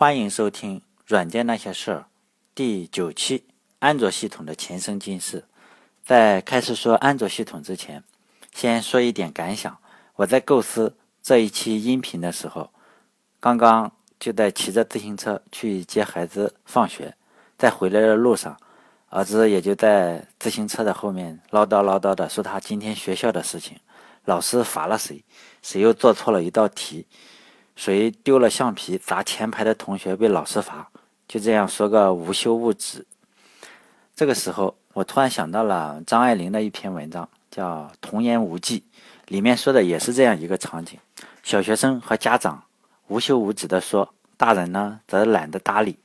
欢迎收听《软件那些事儿》第九期：安卓系统的前生今世。在开始说安卓系统之前，先说一点感想。我在构思这一期音频的时候，刚刚就在骑着自行车去接孩子放学，在回来的路上，儿子也就在自行车的后面唠叨唠叨的说他今天学校的事情，老师罚了谁，谁又做错了一道题。谁丢了橡皮砸前排的同学被老师罚，就这样说个无休无止。这个时候，我突然想到了张爱玲的一篇文章，叫《童言无忌》，里面说的也是这样一个场景：小学生和家长无休无止的说，大人呢则懒得搭理。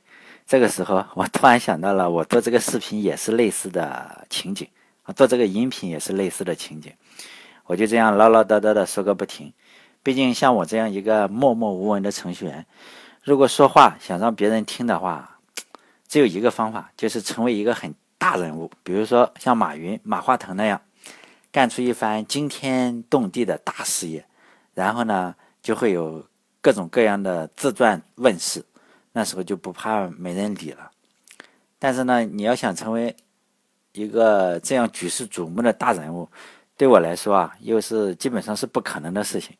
这个时候，我突然想到了我做这个视频也是类似的情景，做这个音频也是类似的情景，我就这样唠唠叨叨的说个不停。毕竟，像我这样一个默默无闻的程序员，如果说话想让别人听的话，只有一个方法，就是成为一个很大人物，比如说像马云、马化腾那样，干出一番惊天动地的大事业，然后呢，就会有各种各样的自传问世，那时候就不怕没人理了。但是呢，你要想成为一个这样举世瞩目的大人物，对我来说啊，又是基本上是不可能的事情。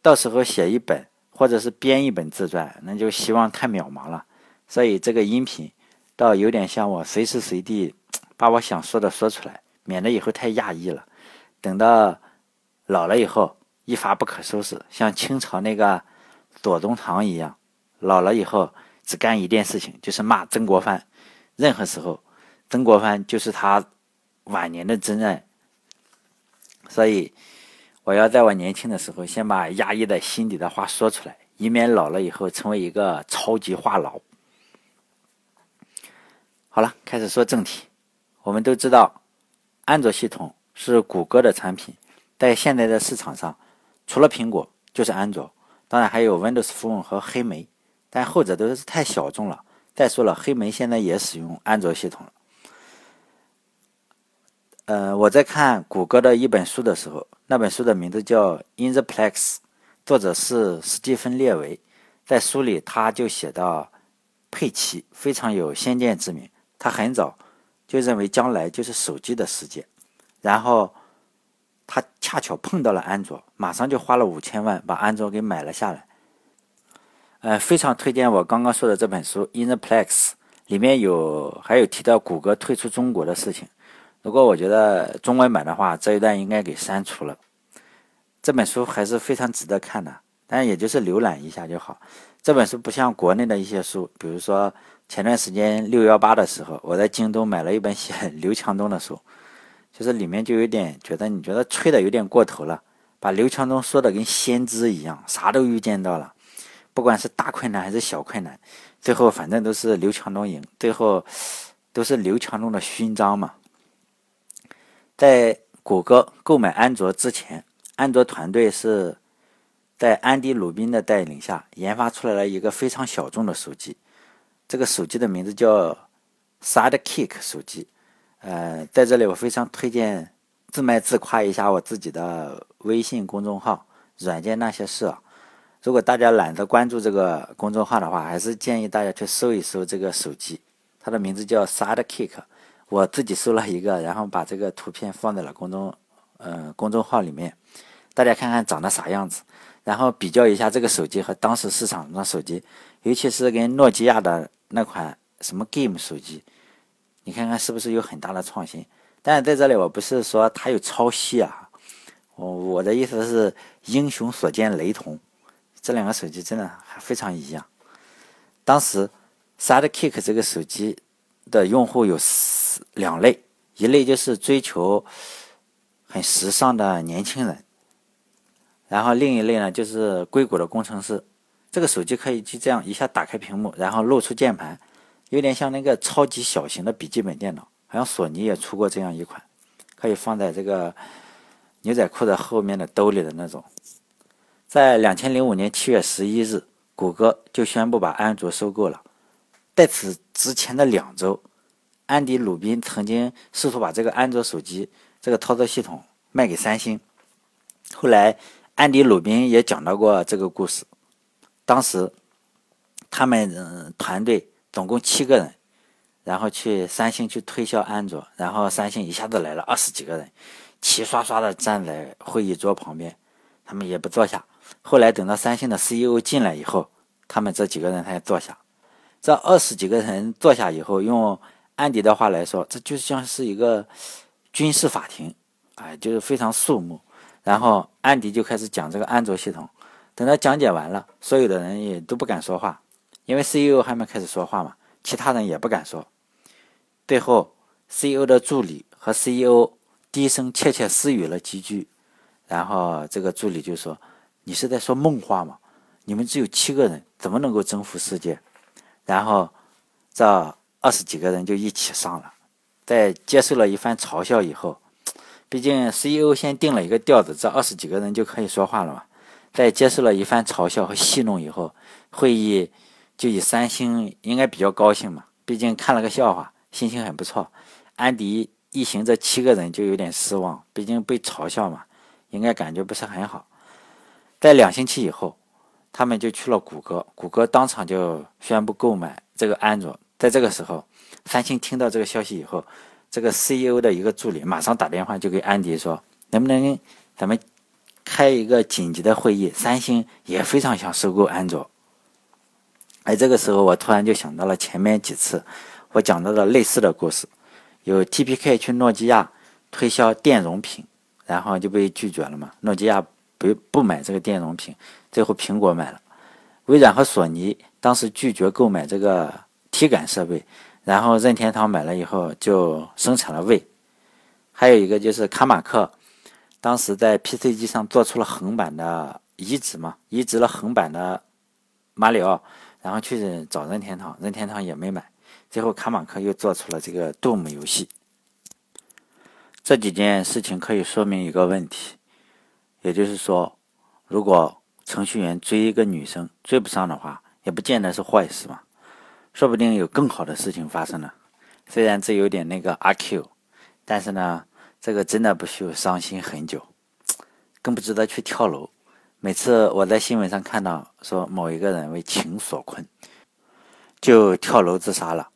到时候写一本或者是编一本自传，那就希望太渺茫了。所以这个音频倒有点像我随时随地把我想说的说出来，免得以后太压抑了。等到老了以后一发不可收拾，像清朝那个左宗棠一样，老了以后只干一件事情，就是骂曾国藩。任何时候，曾国藩就是他晚年的真爱。所以。我要在我年轻的时候，先把压抑在心底的话说出来，以免老了以后成为一个超级话痨。好了，开始说正题。我们都知道，安卓系统是谷歌的产品，在现在的市场上，除了苹果就是安卓，当然还有 Windows Phone 和黑莓，但后者都是太小众了。再说了，黑莓现在也使用安卓系统了。呃，我在看谷歌的一本书的时候。那本书的名字叫《In the Plex》，作者是史蒂芬·列维。在书里，他就写到，佩奇非常有先见之明。他很早就认为将来就是手机的世界，然后他恰巧碰到了安卓，马上就花了五千万把安卓给买了下来。呃，非常推荐我刚刚说的这本书《In the Plex》，里面有还有提到谷歌退出中国的事情。不过我觉得中文版的话，这一段应该给删除了。这本书还是非常值得看的，但也就是浏览一下就好。这本书不像国内的一些书，比如说前段时间六幺八的时候，我在京东买了一本写刘强东的书，就是里面就有点觉得你觉得吹的有点过头了，把刘强东说的跟先知一样，啥都预见到了，不管是大困难还是小困难，最后反正都是刘强东赢，最后都是刘强东的勋章嘛。在谷歌购买安卓之前，安卓团队是在安迪·鲁宾的带领下研发出来了一个非常小众的手机。这个手机的名字叫 Sidekick 手机。呃，在这里我非常推荐自卖自夸一下我自己的微信公众号“软件那些事”。如果大家懒得关注这个公众号的话，还是建议大家去搜一搜这个手机。它的名字叫 Sidekick。我自己搜了一个，然后把这个图片放在了公众，呃，公众号里面，大家看看长得啥样子，然后比较一下这个手机和当时市场上的手机，尤其是跟诺基亚的那款什么 Game 手机，你看看是不是有很大的创新？但是在这里我不是说它有抄袭啊，我我的意思是英雄所见雷同，这两个手机真的还非常一样。当时 Sidekick 这个手机的用户有。两类，一类就是追求很时尚的年轻人，然后另一类呢就是硅谷的工程师。这个手机可以就这样一下打开屏幕，然后露出键盘，有点像那个超级小型的笔记本电脑。好像索尼也出过这样一款，可以放在这个牛仔裤的后面的兜里的那种。在两千零五年七月十一日，谷歌就宣布把安卓收购了。在此之前的两周。安迪·鲁宾曾经试图把这个安卓手机这个操作系统卖给三星，后来安迪·鲁宾也讲到过这个故事。当时他们团队总共七个人，然后去三星去推销安卓，然后三星一下子来了二十几个人，齐刷刷的站在会议桌旁边，他们也不坐下。后来等到三星的 CEO 进来以后，他们这几个人才坐下。这二十几个人坐下以后，用安迪的话来说，这就像是一个军事法庭，哎，就是非常肃穆。然后安迪就开始讲这个安卓系统。等他讲解完了，所有的人也都不敢说话，因为 CEO 还没开始说话嘛，其他人也不敢说。最后，CEO 的助理和 CEO 低声窃窃私语了几句，然后这个助理就说：“你是在说梦话吗？你们只有七个人，怎么能够征服世界？”然后这二十几个人就一起上了，在接受了一番嘲笑以后，毕竟 CEO 先定了一个调子，这二十几个人就可以说话了嘛。在接受了一番嘲笑和戏弄以后，会议就以三星应该比较高兴嘛，毕竟看了个笑话，心情很不错。安迪一行这七个人就有点失望，毕竟被嘲笑嘛，应该感觉不是很好。在两星期以后，他们就去了谷歌，谷歌当场就宣布购买这个安卓。在这个时候，三星听到这个消息以后，这个 CEO 的一个助理马上打电话就给安迪说：“能不能咱们？”开一个紧急的会议，三星也非常想收购安卓。哎，这个时候我突然就想到了前面几次我讲到的类似的故事，有 TPK 去诺基亚推销电容屏，然后就被拒绝了嘛。诺基亚不不买这个电容屏，最后苹果买了。微软和索尼当时拒绝购买这个体感设备，然后任天堂买了以后就生产了 V。还有一个就是卡马克。当时在 PC 机上做出了横版的移植嘛，移植了横版的马里奥，然后去找任天堂，任天堂也没买。最后卡马克又做出了这个 Doom 游戏。这几件事情可以说明一个问题，也就是说，如果程序员追一个女生追不上的话，也不见得是坏事嘛，说不定有更好的事情发生了。虽然这有点那个阿 Q，但是呢。这个真的不需要伤心很久，更不值得去跳楼。每次我在新闻上看到说某一个人为情所困，就跳楼自杀了，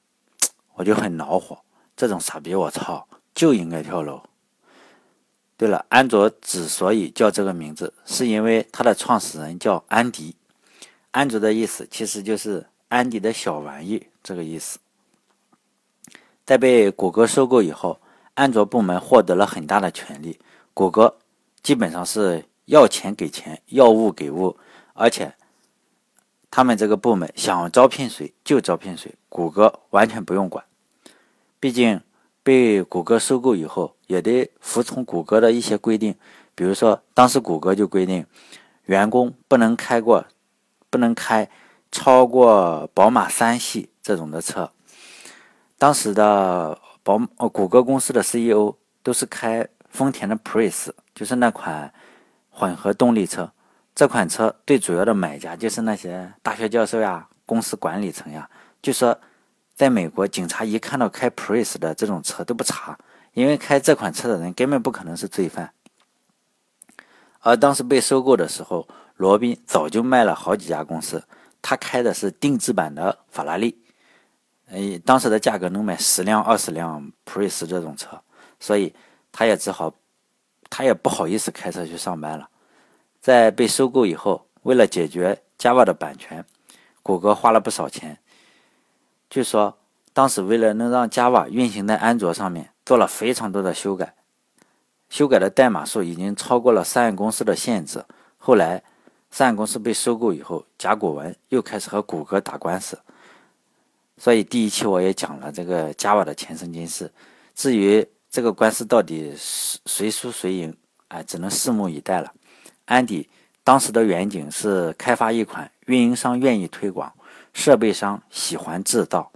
我就很恼火。这种傻逼，我操，就应该跳楼。对了，安卓之所以叫这个名字，是因为它的创始人叫安迪。安卓的意思其实就是安迪的小玩意这个意思。在被谷歌收购以后。安卓部门获得了很大的权利，谷歌基本上是要钱给钱，要物给物，而且他们这个部门想招聘谁就招聘谁，谷歌完全不用管。毕竟被谷歌收购以后，也得服从谷歌的一些规定，比如说当时谷歌就规定，员工不能开过，不能开超过宝马三系这种的车。当时的。宝哦，谷歌公司的 CEO 都是开丰田的 Prius，就是那款混合动力车。这款车最主要的买家就是那些大学教授呀、公司管理层呀。就说，在美国，警察一看到开 Prius 的这种车都不查，因为开这款车的人根本不可能是罪犯。而当时被收购的时候，罗宾早就卖了好几家公司，他开的是定制版的法拉利。哎，当时的价格能买十辆、二十辆普锐斯这种车，所以他也只好，他也不好意思开车去上班了。在被收购以后，为了解决 Java 的版权，谷歌花了不少钱。据说当时为了能让 Java 运行在安卓上面，做了非常多的修改，修改的代码数已经超过了三岸公司的限制。后来三岸公司被收购以后，甲骨文又开始和谷歌打官司。所以第一期我也讲了这个 Java 的前生今世，至于这个官司到底是谁输谁赢，哎，只能拭目以待了。安迪当时的远景是开发一款运营商愿意推广、设备商喜欢制造、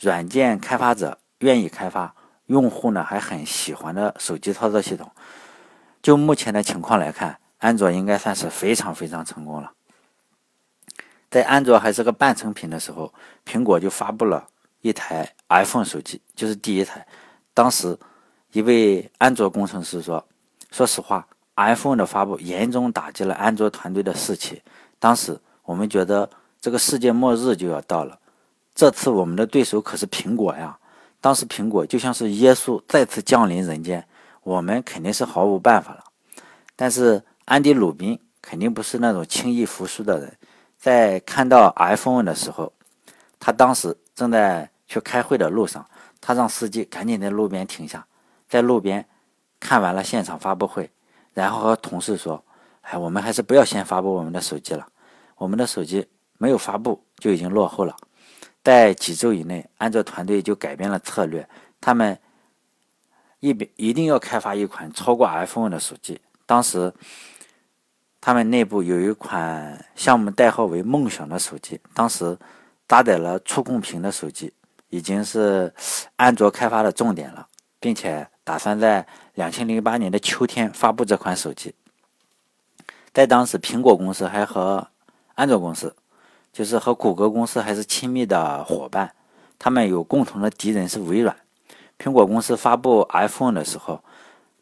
软件开发者愿意开发、用户呢还很喜欢的手机操作系统。就目前的情况来看，安卓应该算是非常非常成功了。在安卓还是个半成品的时候，苹果就发布了一台 iPhone 手机，就是第一台。当时一位安卓工程师说：“说实话，iPhone 的发布严重打击了安卓团队的士气。当时我们觉得这个世界末日就要到了。这次我们的对手可是苹果呀！当时苹果就像是耶稣再次降临人间，我们肯定是毫无办法了。但是安迪·鲁宾肯定不是那种轻易服输的人，在看到 iPhone 的时候，他当时正在去开会的路上，他让司机赶紧在路边停下，在路边看完了现场发布会，然后和同事说：“哎，我们还是不要先发布我们的手机了，我们的手机没有发布就已经落后了。”在几周以内，安卓团队就改变了策略，他们一边一定要开发一款超过 iPhone 的手机。当时，他们内部有一款项目代号为“梦想”的手机，当时搭载了触控屏的手机，已经是安卓开发的重点了，并且打算在2008年的秋天发布这款手机。在当时，苹果公司还和安卓公司。就是和谷歌公司还是亲密的伙伴，他们有共同的敌人是微软。苹果公司发布 iPhone 的时候，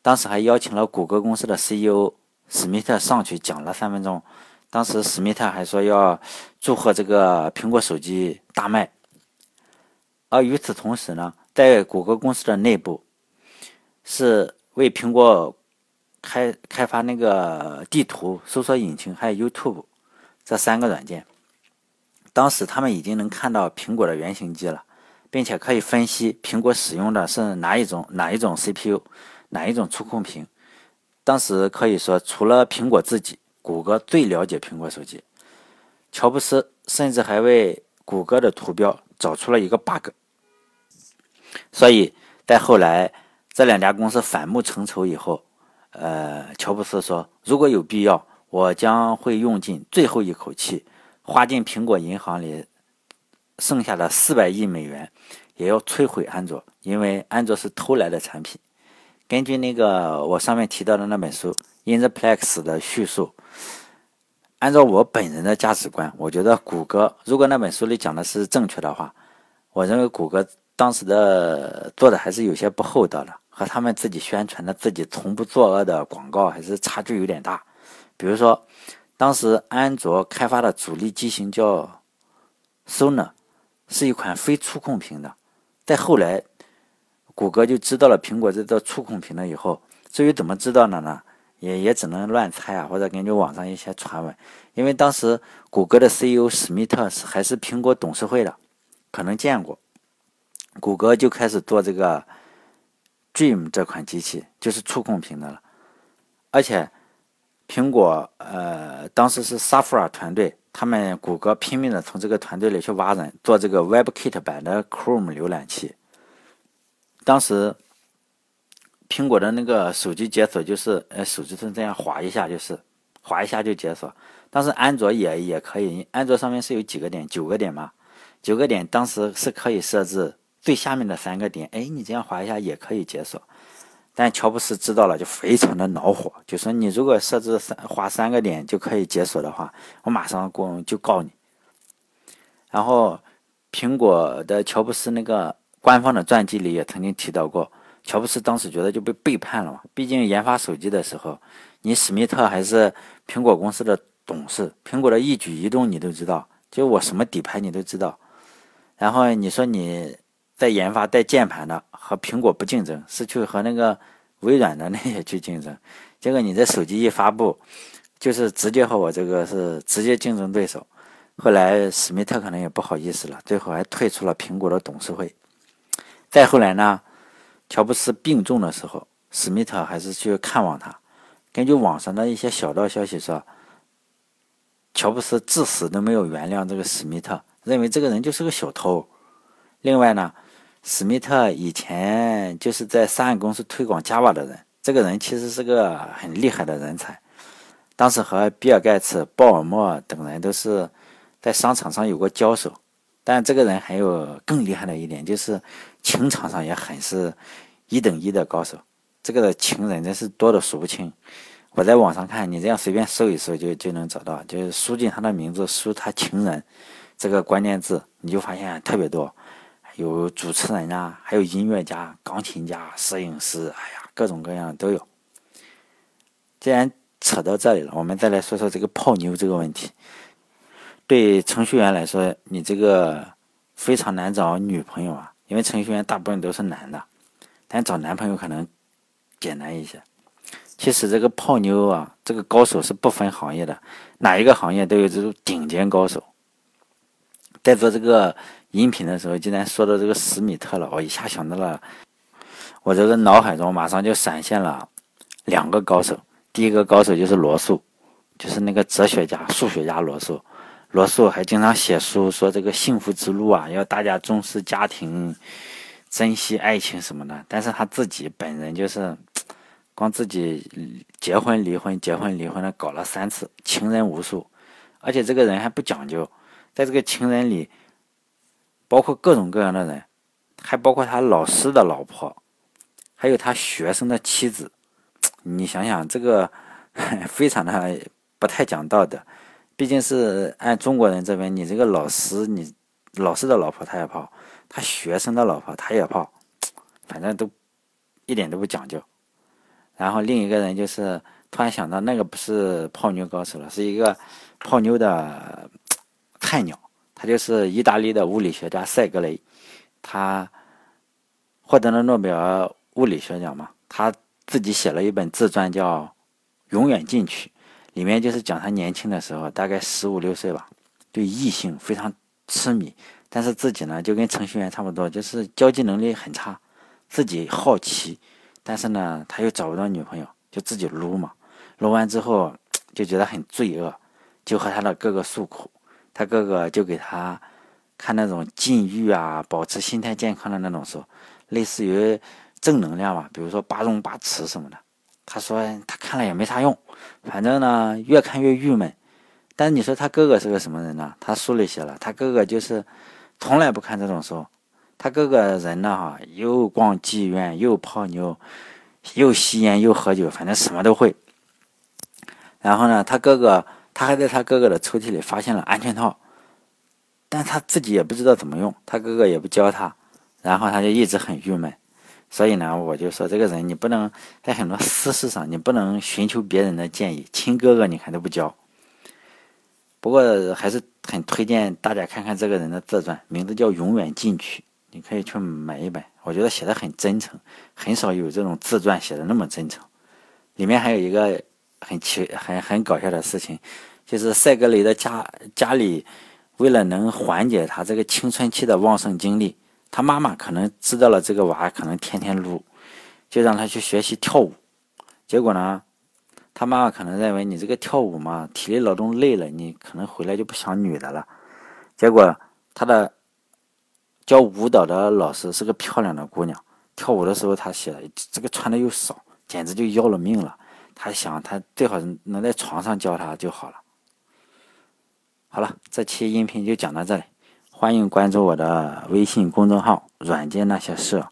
当时还邀请了谷歌公司的 CEO 史密特上去讲了三分钟。当时史密特还说要祝贺这个苹果手机大卖。而与此同时呢，在谷歌公司的内部，是为苹果开开发那个地图、搜索引擎还有 YouTube 这三个软件。当时他们已经能看到苹果的原型机了，并且可以分析苹果使用的是哪一种哪一种 CPU，哪一种触控屏。当时可以说，除了苹果自己，谷歌最了解苹果手机。乔布斯甚至还为谷歌的图标找出了一个 bug。所以在后来这两家公司反目成仇以后，呃，乔布斯说：“如果有必要，我将会用尽最后一口气。”花进苹果银行里剩下的四百亿美元，也要摧毁安卓，因为安卓是偷来的产品。根据那个我上面提到的那本书《In the Plex》的叙述，按照我本人的价值观，我觉得谷歌如果那本书里讲的是正确的话，我认为谷歌当时的做的还是有些不厚道的，和他们自己宣传的自己从不作恶的广告还是差距有点大。比如说。当时安卓开发的主力机型叫 Sona，是一款非触控屏的。再后来，谷歌就知道了苹果这个触控屏了以后，至于怎么知道的呢？也也只能乱猜啊，或者根据网上一些传闻。因为当时谷歌的 CEO 史密特是还是苹果董事会的，可能见过。谷歌就开始做这个 Dream 这款机器，就是触控屏的了，而且。苹果呃，当时是 Safra 团队，他们谷歌拼命的从这个团队里去挖人，做这个 WebKit 版的 Chrome 浏览器。当时苹果的那个手机解锁就是，呃，手机是这样滑一下就是，滑一下就解锁。当时安卓也也可以，安卓上面是有几个点，九个点嘛，九个点当时是可以设置最下面的三个点，哎，你这样滑一下也可以解锁。但乔布斯知道了，就非常的恼火，就说：“你如果设置三划三个点就可以解锁的话，我马上过就告你。”然后，苹果的乔布斯那个官方的传记里也曾经提到过，乔布斯当时觉得就被背叛了嘛。毕竟研发手机的时候，你史密特还是苹果公司的董事，苹果的一举一动你都知道，就我什么底牌你都知道。然后你说你。在研发带键盘的和苹果不竞争，是去和那个微软的 那些去竞争。结果你这手机一发布，就是直接和我这个是直接竞争对手。后来史密特可能也不好意思了，最后还退出了苹果的董事会。再后来呢，乔布斯病重的时候，史密特还是去看望他。根据网上的一些小道消息说，乔布斯至死都没有原谅这个史密特，认为这个人就是个小偷。另外呢。史密特以前就是在上岸公司推广 Java 的人，这个人其实是个很厉害的人才。当时和比尔盖茨、鲍尔默等人都是在商场上有过交手。但这个人还有更厉害的一点，就是情场上也很是一等一的高手。这个情人真是多的数不清。我在网上看，你这样随便搜一搜就就能找到，就是输进他的名字，输他情人这个关键字，你就发现特别多。有主持人啊，还有音乐家、钢琴家、摄影师，哎呀，各种各样都有。既然扯到这里了，我们再来说说这个泡妞这个问题。对程序员来说，你这个非常难找女朋友啊，因为程序员大部分都是男的，但找男朋友可能简单一些。其实这个泡妞啊，这个高手是不分行业的，哪一个行业都有这种顶尖高手。在做这个音频的时候，既然说到这个史密特了，我一下想到了，我这个脑海中马上就闪现了两个高手。第一个高手就是罗素，就是那个哲学家、数学家罗素。罗素还经常写书说这个幸福之路啊，要大家重视家庭、珍惜爱情什么的。但是他自己本人就是光自己结婚离婚、结婚离婚的搞了三次，情人无数，而且这个人还不讲究，在这个情人里，包括各种各样的人，还包括他老师的老婆，还有他学生的妻子。你想想，这个 非常的不太讲道德。毕竟是按中国人这边，你这个老师，你老师的老婆他也泡，他学生的老婆他也泡，反正都一点都不讲究。然后另一个人就是突然想到，那个不是泡妞高手了，是一个泡妞的菜鸟，他就是意大利的物理学家塞格雷，他获得了诺贝尔物理学奖嘛，他自己写了一本自传叫《永远进取》。里面就是讲他年轻的时候，大概十五六岁吧，对异性非常痴迷，但是自己呢就跟程序员差不多，就是交际能力很差，自己好奇，但是呢他又找不到女朋友，就自己撸嘛，撸完之后就觉得很罪恶，就和他的哥哥诉苦，他哥哥就给他看那种禁欲啊、保持心态健康的那种书，类似于正能量吧，比如说八荣八耻什么的。他说他看了也没啥用，反正呢越看越郁闷。但是你说他哥哥是个什么人呢？他书里写了，他哥哥就是从来不看这种书。他哥哥人呢哈，又逛妓院，又泡妞，又吸烟，又喝酒，反正什么都会。然后呢，他哥哥他还在他哥哥的抽屉里发现了安全套，但他自己也不知道怎么用，他哥哥也不教他，然后他就一直很郁闷。所以呢，我就说这个人，你不能在很多私事上，你不能寻求别人的建议。亲哥哥，你看都不教。不过还是很推荐大家看看这个人的自传，名字叫《永远进取》，你可以去买一本。我觉得写的很真诚，很少有这种自传写的那么真诚。里面还有一个很奇、很很搞笑的事情，就是赛格雷的家家里为了能缓解他这个青春期的旺盛精力。他妈妈可能知道了这个娃可能天天撸，就让他去学习跳舞。结果呢，他妈妈可能认为你这个跳舞嘛，体力劳动累了，你可能回来就不想女的了。结果他的教舞蹈的老师是个漂亮的姑娘，跳舞的时候他写这个穿的又少，简直就要了命了。他想他最好能在床上教他就好了。好了，这期音频就讲到这里。欢迎关注我的微信公众号“软件那些事”。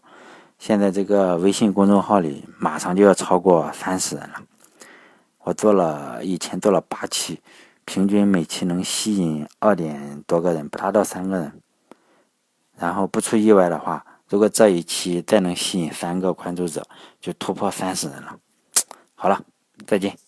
现在这个微信公众号里马上就要超过三十人了。我做了以前做了八期，平均每期能吸引二点多个人，不达到三个人。然后不出意外的话，如果这一期再能吸引三个关注者，就突破三十人了。好了，再见。